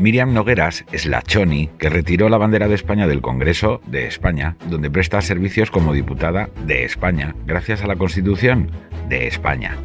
Miriam Nogueras es la Choni que retiró la bandera de España del Congreso de España, donde presta servicios como diputada de España, gracias a la Constitución de España.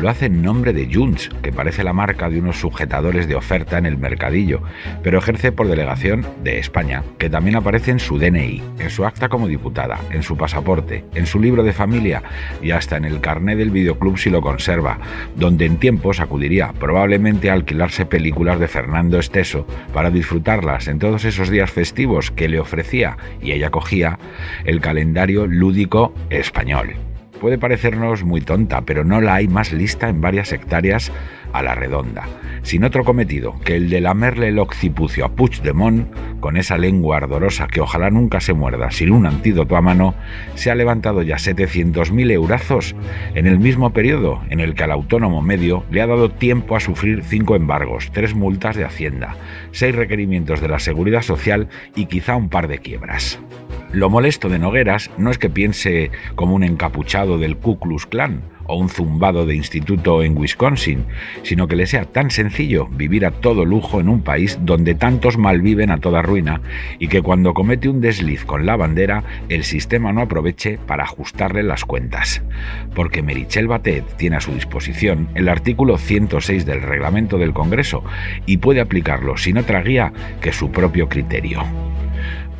Lo hace en nombre de Junts, que parece la marca de unos sujetadores de oferta en el mercadillo, pero ejerce por delegación de España, que también aparece en su DNI, en su acta como diputada, en su pasaporte, en su libro de familia y hasta en el carné del videoclub si lo conserva, donde en tiempos acudiría probablemente a alquilarse películas de Fernando Esteso para disfrutarlas en todos esos días festivos que le ofrecía y ella cogía el calendario lúdico español. Puede parecernos muy tonta, pero no la hay más lista en varias hectáreas a la redonda, sin otro cometido que el de lamerle el occipucio a Puigdemont con esa lengua ardorosa que ojalá nunca se muerda sin un antídoto a mano, se ha levantado ya 700.000 eurazos en el mismo periodo en el que al autónomo medio le ha dado tiempo a sufrir cinco embargos, tres multas de Hacienda, seis requerimientos de la Seguridad Social y quizá un par de quiebras. Lo molesto de Nogueras no es que piense como un encapuchado del Ku Klux Klan o un zumbado de instituto en Wisconsin, sino que le sea tan sencillo vivir a todo lujo en un país donde tantos malviven a toda ruina y que cuando comete un desliz con la bandera el sistema no aproveche para ajustarle las cuentas. Porque Merichel Batet tiene a su disposición el artículo 106 del reglamento del Congreso y puede aplicarlo sin otra guía que su propio criterio.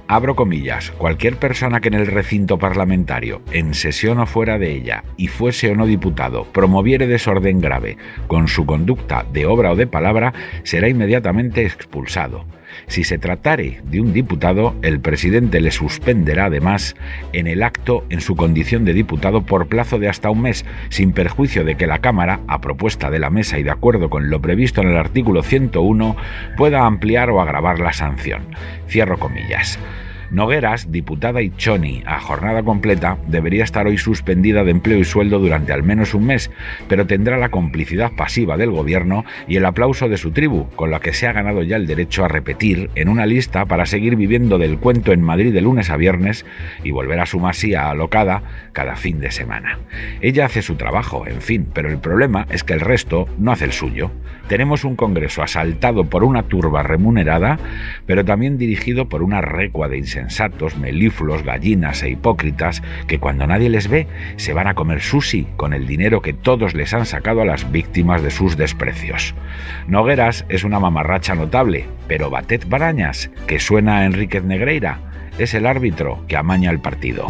Abro comillas, cualquier persona que en el recinto parlamentario, en sesión o fuera de ella, y fuese o no diputado, promoviere desorden grave con su conducta de obra o de palabra, será inmediatamente expulsado. Si se tratare de un diputado, el presidente le suspenderá además en el acto en su condición de diputado por plazo de hasta un mes, sin perjuicio de que la Cámara, a propuesta de la mesa y de acuerdo con lo previsto en el artículo 101, pueda ampliar o agravar la sanción. Cierro comillas. Nogueras, diputada y Choni a jornada completa, debería estar hoy suspendida de empleo y sueldo durante al menos un mes, pero tendrá la complicidad pasiva del gobierno y el aplauso de su tribu, con la que se ha ganado ya el derecho a repetir en una lista para seguir viviendo del cuento en Madrid de lunes a viernes y volver a su masía alocada cada fin de semana. Ella hace su trabajo, en fin, pero el problema es que el resto no hace el suyo. Tenemos un Congreso asaltado por una turba remunerada, pero también dirigido por una recua de insensatos, melífluos, gallinas e hipócritas que cuando nadie les ve se van a comer sushi con el dinero que todos les han sacado a las víctimas de sus desprecios. Nogueras es una mamarracha notable, pero Batet Barañas, que suena a Enríquez Negreira, es el árbitro que amaña el partido.